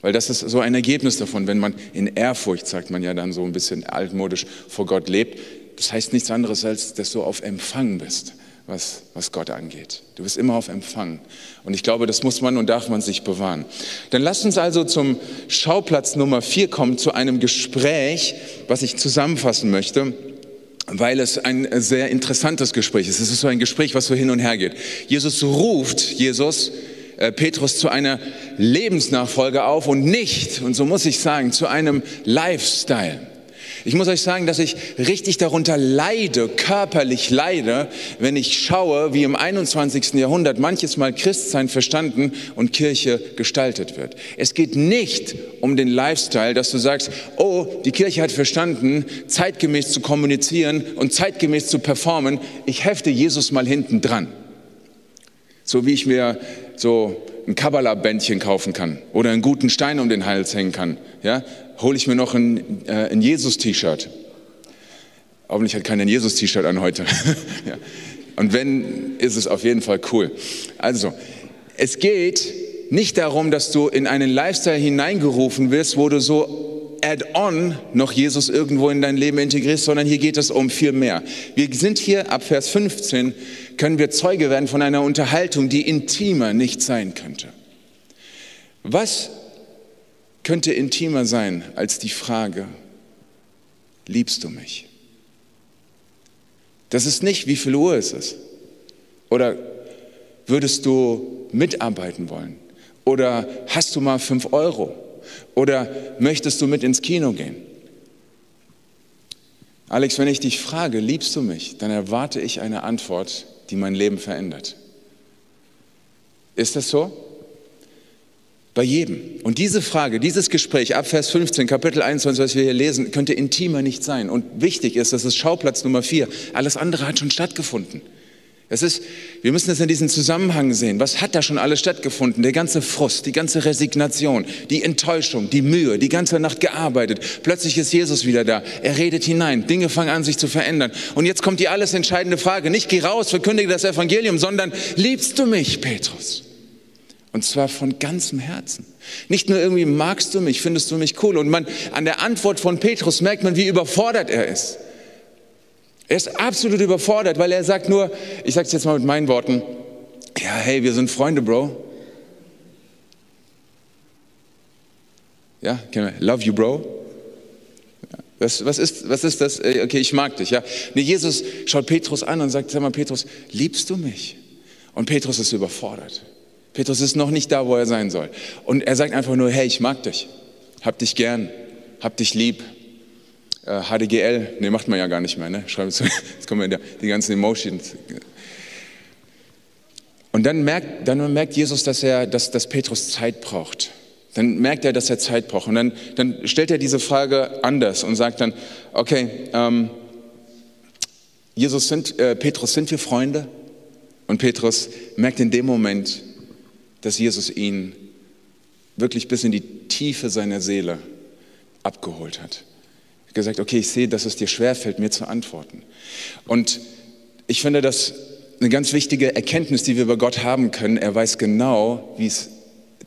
Weil das ist so ein Ergebnis davon, wenn man in Ehrfurcht, sagt man ja dann so ein bisschen altmodisch, vor Gott lebt. Das heißt nichts anderes, als dass du auf Empfang bist was, was Gott angeht. Du bist immer auf Empfang. Und ich glaube, das muss man und darf man sich bewahren. Dann lasst uns also zum Schauplatz Nummer vier kommen, zu einem Gespräch, was ich zusammenfassen möchte weil es ein sehr interessantes Gespräch ist. Es ist so ein Gespräch, was so hin und her geht. Jesus ruft Jesus, äh, Petrus zu einer Lebensnachfolge auf und nicht, und so muss ich sagen, zu einem Lifestyle. Ich muss euch sagen, dass ich richtig darunter leide, körperlich leide, wenn ich schaue, wie im 21. Jahrhundert manches Mal Christsein verstanden und Kirche gestaltet wird. Es geht nicht um den Lifestyle, dass du sagst, oh, die Kirche hat verstanden, zeitgemäß zu kommunizieren und zeitgemäß zu performen. Ich hefte Jesus mal hinten dran. So wie ich mir so ein Kabbalah-Bändchen kaufen kann oder einen guten Stein um den Hals hängen kann. Ja? Hole ich mir noch ein, äh, ein Jesus-T-Shirt. Hoffentlich hat keiner ein Jesus-T-Shirt an heute. [laughs] ja. Und wenn, ist es auf jeden Fall cool. Also, es geht nicht darum, dass du in einen Lifestyle hineingerufen wirst, wo du so add-on noch Jesus irgendwo in dein Leben integrierst, sondern hier geht es um viel mehr. Wir sind hier ab Vers 15, können wir Zeuge werden von einer Unterhaltung, die intimer nicht sein könnte. Was könnte intimer sein als die Frage, liebst du mich? Das ist nicht, wie viel Uhr ist es? Oder würdest du mitarbeiten wollen? Oder hast du mal fünf Euro? Oder möchtest du mit ins Kino gehen? Alex, wenn ich dich frage, liebst du mich, dann erwarte ich eine Antwort, die mein Leben verändert. Ist das so? Bei jedem. Und diese Frage, dieses Gespräch ab Vers 15, Kapitel 21, was wir hier lesen, könnte intimer nicht sein. Und wichtig ist, das ist Schauplatz Nummer vier. Alles andere hat schon stattgefunden. Es ist, wir müssen das in diesem Zusammenhang sehen. Was hat da schon alles stattgefunden? Der ganze Frust, die ganze Resignation, die Enttäuschung, die Mühe, die ganze Nacht gearbeitet. Plötzlich ist Jesus wieder da. Er redet hinein. Dinge fangen an, sich zu verändern. Und jetzt kommt die alles entscheidende Frage. Nicht geh raus, verkündige das Evangelium, sondern liebst du mich, Petrus? Und zwar von ganzem Herzen. Nicht nur irgendwie magst du mich, findest du mich cool. Und man, an der Antwort von Petrus merkt man, wie überfordert er ist. Er ist absolut überfordert, weil er sagt nur, ich sage es jetzt mal mit meinen Worten, ja, hey, wir sind Freunde, Bro. Ja, love you, Bro. Was, was, ist, was ist das? Äh, okay, ich mag dich. Ja. Nee, Jesus schaut Petrus an und sagt, sag mal, Petrus, liebst du mich? Und Petrus ist überfordert. Petrus ist noch nicht da, wo er sein soll. Und er sagt einfach nur, hey, ich mag dich, hab dich gern, hab dich lieb. HDGL, ne, macht man ja gar nicht mehr, ne? Schreiben Sie, [laughs] jetzt kommen ja die ganzen Emotions. Und dann merkt, dann merkt Jesus, dass, er, dass, dass Petrus Zeit braucht. Dann merkt er, dass er Zeit braucht. Und dann, dann stellt er diese Frage anders und sagt dann, okay, ähm, Jesus sind, äh, Petrus, sind wir Freunde? Und Petrus merkt in dem Moment, dass Jesus ihn wirklich bis in die Tiefe seiner Seele abgeholt hat gesagt, okay, ich sehe, dass es dir schwerfällt, mir zu antworten. Und ich finde das eine ganz wichtige Erkenntnis, die wir über Gott haben können. Er weiß genau, wie es,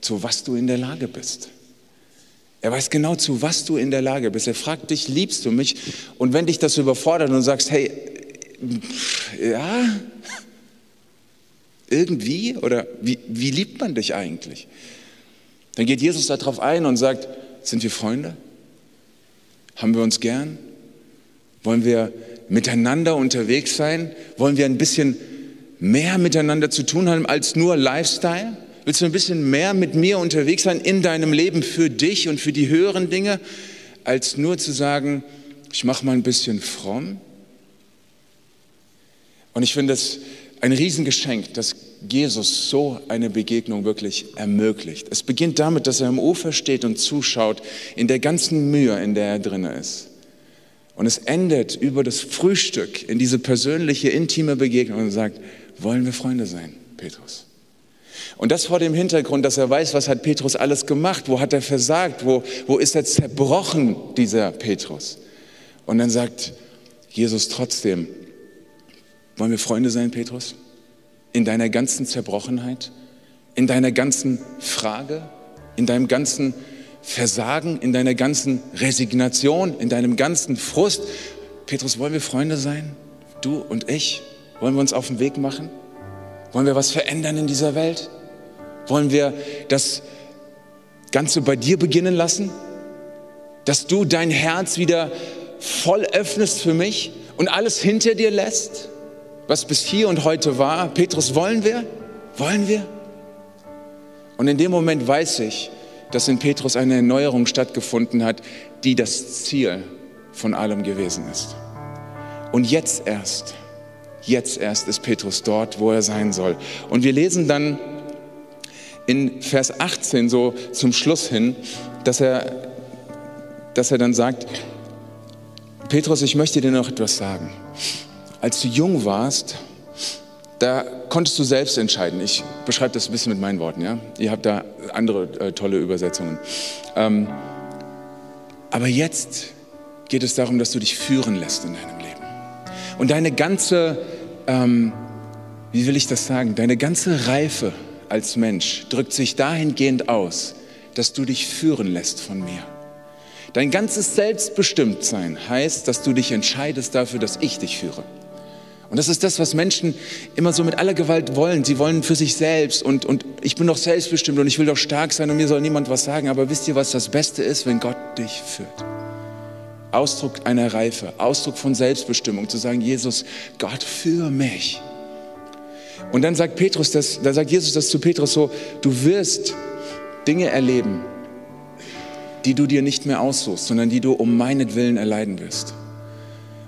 zu was du in der Lage bist. Er weiß genau, zu was du in der Lage bist. Er fragt dich, liebst du mich? Und wenn dich das überfordert und sagst, hey, ja, irgendwie oder wie, wie liebt man dich eigentlich? Dann geht Jesus darauf ein und sagt, sind wir Freunde? Haben wir uns gern? Wollen wir miteinander unterwegs sein? Wollen wir ein bisschen mehr miteinander zu tun haben als nur Lifestyle? Willst du ein bisschen mehr mit mir unterwegs sein in deinem Leben für dich und für die höheren Dinge, als nur zu sagen, ich mache mal ein bisschen fromm? Und ich finde es ein Riesengeschenk, dass Jesus so eine Begegnung wirklich ermöglicht. Es beginnt damit, dass er am Ufer steht und zuschaut in der ganzen Mühe, in der er drin ist. Und es endet über das Frühstück in diese persönliche, intime Begegnung und sagt, wollen wir Freunde sein, Petrus? Und das vor dem Hintergrund, dass er weiß, was hat Petrus alles gemacht, wo hat er versagt, wo, wo ist er zerbrochen, dieser Petrus. Und dann sagt Jesus trotzdem, wollen wir Freunde sein, Petrus? in deiner ganzen Zerbrochenheit, in deiner ganzen Frage, in deinem ganzen Versagen, in deiner ganzen Resignation, in deinem ganzen Frust. Petrus, wollen wir Freunde sein? Du und ich? Wollen wir uns auf den Weg machen? Wollen wir was verändern in dieser Welt? Wollen wir das Ganze bei dir beginnen lassen? Dass du dein Herz wieder voll öffnest für mich und alles hinter dir lässt? Was bis hier und heute war. Petrus, wollen wir? Wollen wir? Und in dem Moment weiß ich, dass in Petrus eine Erneuerung stattgefunden hat, die das Ziel von allem gewesen ist. Und jetzt erst, jetzt erst ist Petrus dort, wo er sein soll. Und wir lesen dann in Vers 18 so zum Schluss hin, dass er, dass er dann sagt, Petrus, ich möchte dir noch etwas sagen als du jung warst, da konntest du selbst entscheiden. Ich beschreibe das ein bisschen mit meinen Worten. Ja? Ihr habt da andere äh, tolle Übersetzungen. Ähm, aber jetzt geht es darum, dass du dich führen lässt in deinem Leben. Und deine ganze, ähm, wie will ich das sagen, deine ganze Reife als Mensch drückt sich dahingehend aus, dass du dich führen lässt von mir. Dein ganzes Selbstbestimmtsein heißt, dass du dich entscheidest dafür, dass ich dich führe. Und das ist das, was Menschen immer so mit aller Gewalt wollen. Sie wollen für sich selbst und, und ich bin doch selbstbestimmt und ich will doch stark sein und mir soll niemand was sagen. Aber wisst ihr, was das Beste ist, wenn Gott dich führt? Ausdruck einer Reife, Ausdruck von Selbstbestimmung, zu sagen, Jesus, Gott für mich. Und dann sagt Petrus das, da sagt Jesus das zu Petrus so, du wirst Dinge erleben, die du dir nicht mehr aussuchst, sondern die du um meinetwillen erleiden wirst.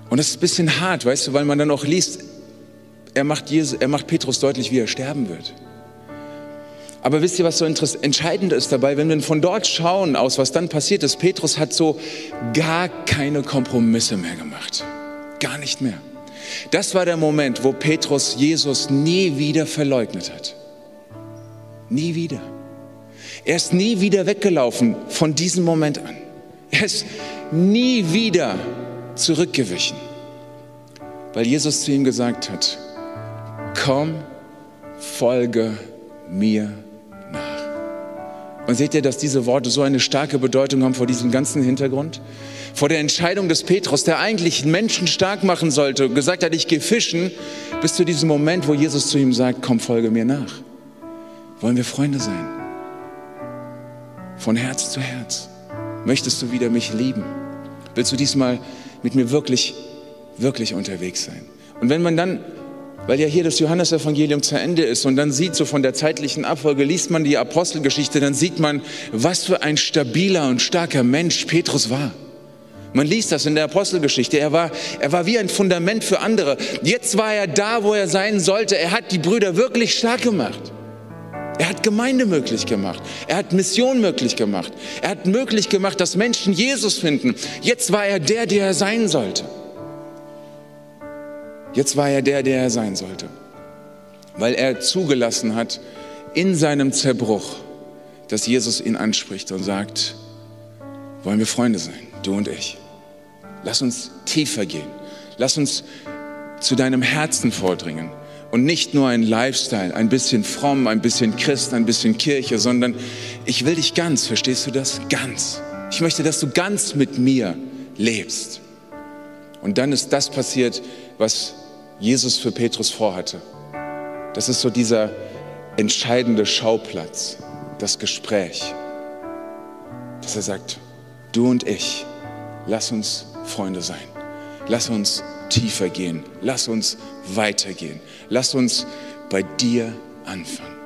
Und das ist ein bisschen hart, weißt du, weil man dann auch liest, er macht, Jesus, er macht Petrus deutlich, wie er sterben wird. Aber wisst ihr, was so entscheidend ist dabei, wenn wir von dort schauen aus, was dann passiert ist? Petrus hat so gar keine Kompromisse mehr gemacht. Gar nicht mehr. Das war der Moment, wo Petrus Jesus nie wieder verleugnet hat. Nie wieder. Er ist nie wieder weggelaufen von diesem Moment an. Er ist nie wieder zurückgewichen, weil Jesus zu ihm gesagt hat, komm, folge mir nach. Und seht ihr, dass diese Worte so eine starke Bedeutung haben vor diesem ganzen Hintergrund? Vor der Entscheidung des Petrus, der eigentlich Menschen stark machen sollte, gesagt hat, ich gehe fischen, bis zu diesem Moment, wo Jesus zu ihm sagt, komm, folge mir nach. Wollen wir Freunde sein? Von Herz zu Herz. Möchtest du wieder mich lieben? Willst du diesmal mit mir wirklich, wirklich unterwegs sein? Und wenn man dann weil ja hier das Johannesevangelium zu Ende ist und dann sieht so von der zeitlichen Abfolge, liest man die Apostelgeschichte, dann sieht man, was für ein stabiler und starker Mensch Petrus war. Man liest das in der Apostelgeschichte. Er war, er war wie ein Fundament für andere. Jetzt war er da, wo er sein sollte. Er hat die Brüder wirklich stark gemacht. Er hat Gemeinde möglich gemacht. Er hat Mission möglich gemacht. Er hat möglich gemacht, dass Menschen Jesus finden. Jetzt war er der, der er sein sollte. Jetzt war er der, der er sein sollte. Weil er zugelassen hat in seinem Zerbruch, dass Jesus ihn anspricht und sagt, wollen wir Freunde sein, du und ich. Lass uns tiefer gehen. Lass uns zu deinem Herzen vordringen und nicht nur ein Lifestyle, ein bisschen fromm, ein bisschen Christ, ein bisschen Kirche, sondern ich will dich ganz, verstehst du das? Ganz. Ich möchte, dass du ganz mit mir lebst. Und dann ist das passiert, was Jesus für Petrus vorhatte. Das ist so dieser entscheidende Schauplatz, das Gespräch, dass er sagt, du und ich, lass uns Freunde sein. Lass uns tiefer gehen. Lass uns weitergehen. Lass uns bei dir anfangen.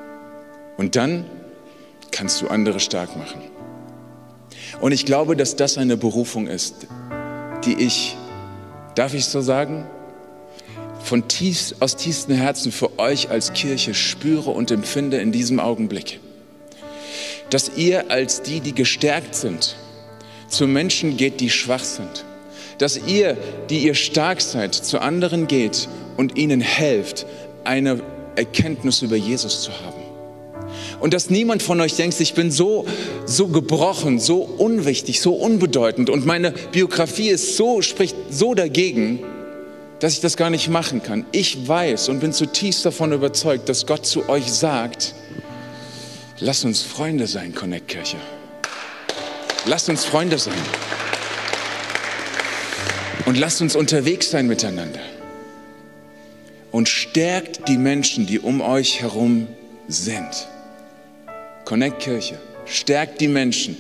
Und dann kannst du andere stark machen. Und ich glaube, dass das eine Berufung ist, die ich, darf ich so sagen, von tief, aus tiefstem Herzen für euch als Kirche spüre und empfinde in diesem Augenblick. Dass ihr als die, die gestärkt sind, zu Menschen geht, die schwach sind dass ihr, die ihr stark seid, zu anderen geht und ihnen helft, eine Erkenntnis über Jesus zu haben. Und dass niemand von euch denkt, ich bin so, so gebrochen, so unwichtig, so unbedeutend und meine Biografie ist so, spricht so dagegen, dass ich das gar nicht machen kann. Ich weiß und bin zutiefst davon überzeugt, dass Gott zu euch sagt, lasst uns Freunde sein, Connect Kirche. Lasst uns Freunde sein. Und lasst uns unterwegs sein miteinander. Und stärkt die Menschen, die um euch herum sind. Connect Kirche. Stärkt die Menschen,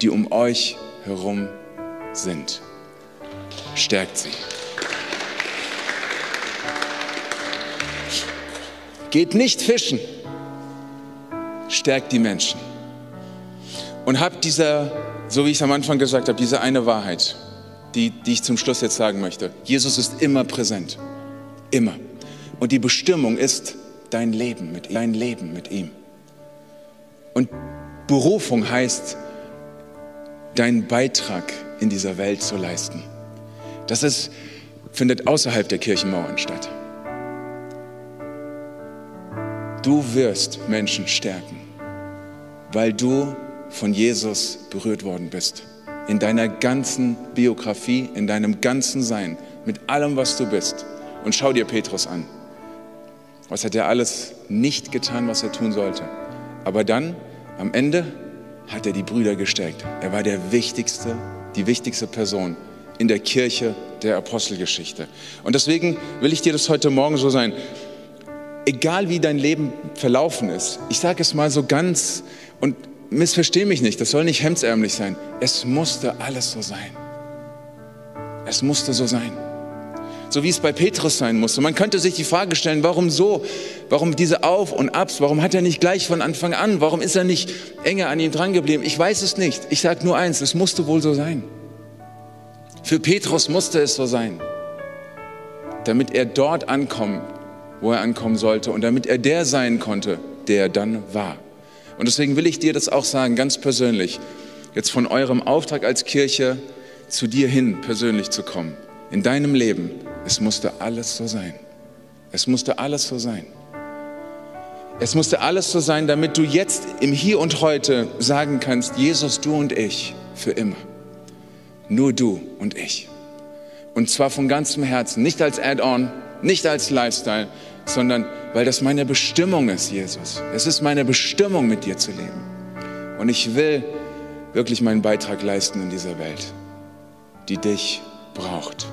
die um euch herum sind. Stärkt sie. Geht nicht fischen. Stärkt die Menschen. Und habt dieser, so wie ich es am Anfang gesagt habe, diese eine Wahrheit die, die ich zum Schluss jetzt sagen möchte. Jesus ist immer präsent. Immer. Und die Bestimmung ist dein Leben mit ihm. Dein Leben mit ihm. Und Berufung heißt, deinen Beitrag in dieser Welt zu leisten. Das ist, findet außerhalb der Kirchenmauern statt. Du wirst Menschen stärken, weil du von Jesus berührt worden bist in deiner ganzen Biografie, in deinem ganzen Sein, mit allem, was du bist. Und schau dir Petrus an. Was hat er alles nicht getan, was er tun sollte? Aber dann, am Ende, hat er die Brüder gestärkt. Er war der wichtigste, die wichtigste Person in der Kirche der Apostelgeschichte. Und deswegen will ich dir das heute Morgen so sein. Egal wie dein Leben verlaufen ist, ich sage es mal so ganz und missversteh mich nicht, das soll nicht hemdsärmlich sein. Es musste alles so sein. Es musste so sein. So wie es bei Petrus sein musste. Man könnte sich die Frage stellen, warum so? Warum diese Auf und Abs? Warum hat er nicht gleich von Anfang an? Warum ist er nicht enger an ihm dran geblieben? Ich weiß es nicht. Ich sage nur eins, es musste wohl so sein. Für Petrus musste es so sein, damit er dort ankommt, wo er ankommen sollte und damit er der sein konnte, der er dann war. Und deswegen will ich dir das auch sagen, ganz persönlich, jetzt von eurem Auftrag als Kirche zu dir hin persönlich zu kommen, in deinem Leben. Es musste alles so sein. Es musste alles so sein. Es musste alles so sein, damit du jetzt im Hier und Heute sagen kannst, Jesus, du und ich, für immer. Nur du und ich. Und zwar von ganzem Herzen, nicht als Add-on, nicht als Lifestyle, sondern weil das meine Bestimmung ist, Jesus. Es ist meine Bestimmung, mit dir zu leben. Und ich will wirklich meinen Beitrag leisten in dieser Welt, die dich braucht.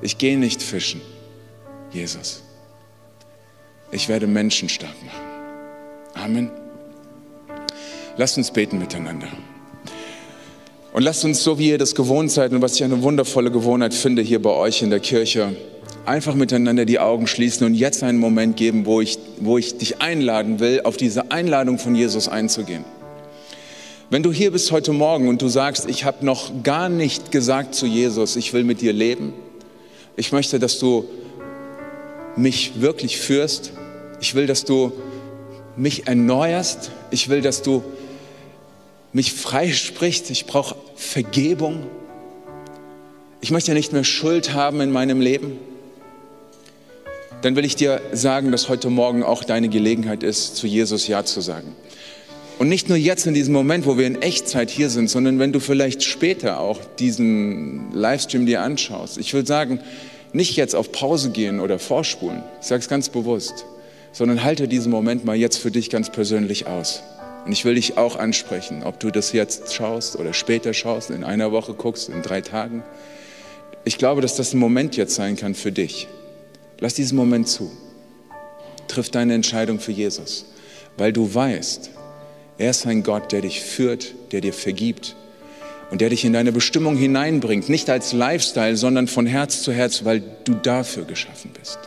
Ich gehe nicht fischen, Jesus. Ich werde Menschen stark machen. Amen. Lasst uns beten miteinander. Und lasst uns, so wie ihr das gewohnt seid und was ich eine wundervolle Gewohnheit finde hier bei euch in der Kirche, einfach miteinander die Augen schließen und jetzt einen Moment geben, wo ich, wo ich dich einladen will, auf diese Einladung von Jesus einzugehen. Wenn du hier bist heute Morgen und du sagst, ich habe noch gar nicht gesagt zu Jesus, ich will mit dir leben, ich möchte, dass du mich wirklich führst, ich will, dass du mich erneuerst, ich will, dass du mich freisprichst, ich brauche Vergebung, ich möchte nicht mehr Schuld haben in meinem Leben dann will ich dir sagen, dass heute Morgen auch deine Gelegenheit ist, zu Jesus Ja zu sagen. Und nicht nur jetzt in diesem Moment, wo wir in Echtzeit hier sind, sondern wenn du vielleicht später auch diesen Livestream dir anschaust. Ich will sagen, nicht jetzt auf Pause gehen oder vorspulen, ich sage es ganz bewusst, sondern halte diesen Moment mal jetzt für dich ganz persönlich aus. Und ich will dich auch ansprechen, ob du das jetzt schaust oder später schaust, in einer Woche guckst, in drei Tagen. Ich glaube, dass das ein Moment jetzt sein kann für dich. Lass diesen Moment zu. Triff deine Entscheidung für Jesus, weil du weißt, er ist ein Gott, der dich führt, der dir vergibt und der dich in deine Bestimmung hineinbringt, nicht als Lifestyle, sondern von Herz zu Herz, weil du dafür geschaffen bist.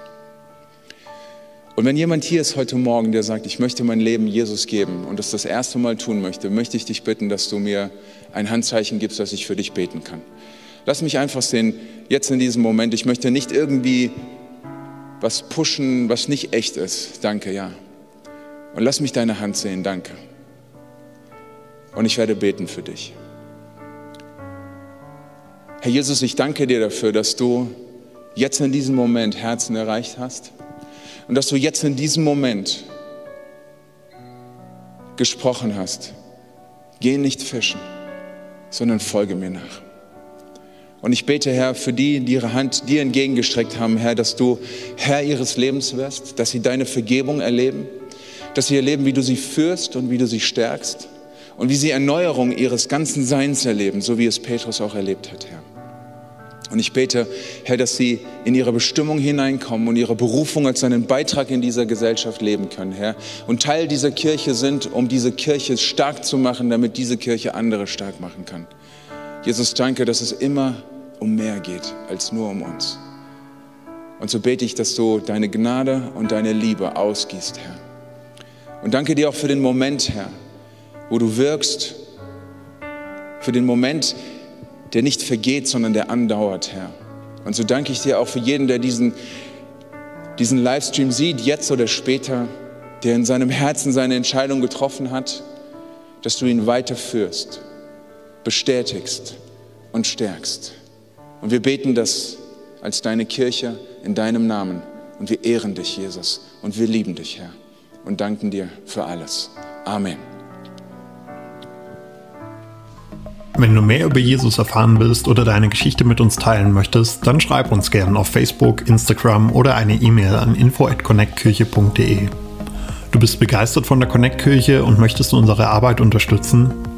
Und wenn jemand hier ist heute Morgen, der sagt, ich möchte mein Leben Jesus geben und das das erste Mal tun möchte, möchte ich dich bitten, dass du mir ein Handzeichen gibst, dass ich für dich beten kann. Lass mich einfach sehen, jetzt in diesem Moment, ich möchte nicht irgendwie was pushen, was nicht echt ist. Danke, ja. Und lass mich deine Hand sehen, danke. Und ich werde beten für dich. Herr Jesus, ich danke dir dafür, dass du jetzt in diesem Moment Herzen erreicht hast und dass du jetzt in diesem Moment gesprochen hast. Geh nicht fischen, sondern folge mir nach. Und ich bete, Herr, für die, die ihre Hand dir entgegengestreckt haben, Herr, dass du Herr ihres Lebens wirst, dass sie deine Vergebung erleben, dass sie erleben, wie du sie führst und wie du sie stärkst und wie sie Erneuerung ihres ganzen Seins erleben, so wie es Petrus auch erlebt hat, Herr. Und ich bete, Herr, dass sie in ihre Bestimmung hineinkommen und ihre Berufung als einen Beitrag in dieser Gesellschaft leben können, Herr. Und Teil dieser Kirche sind, um diese Kirche stark zu machen, damit diese Kirche andere stark machen kann. Jesus, danke, dass es immer um mehr geht als nur um uns. Und so bete ich, dass du deine Gnade und deine Liebe ausgießt, Herr. Und danke dir auch für den Moment, Herr, wo du wirkst, für den Moment, der nicht vergeht, sondern der andauert, Herr. Und so danke ich dir auch für jeden, der diesen, diesen Livestream sieht, jetzt oder später, der in seinem Herzen seine Entscheidung getroffen hat, dass du ihn weiterführst, bestätigst und stärkst. Und wir beten das als deine Kirche in deinem Namen. Und wir ehren dich, Jesus. Und wir lieben dich, Herr. Und danken dir für alles. Amen. Wenn du mehr über Jesus erfahren willst oder deine Geschichte mit uns teilen möchtest, dann schreib uns gerne auf Facebook, Instagram oder eine E-Mail an info@connectkirche.de. Du bist begeistert von der Connect Kirche und möchtest unsere Arbeit unterstützen?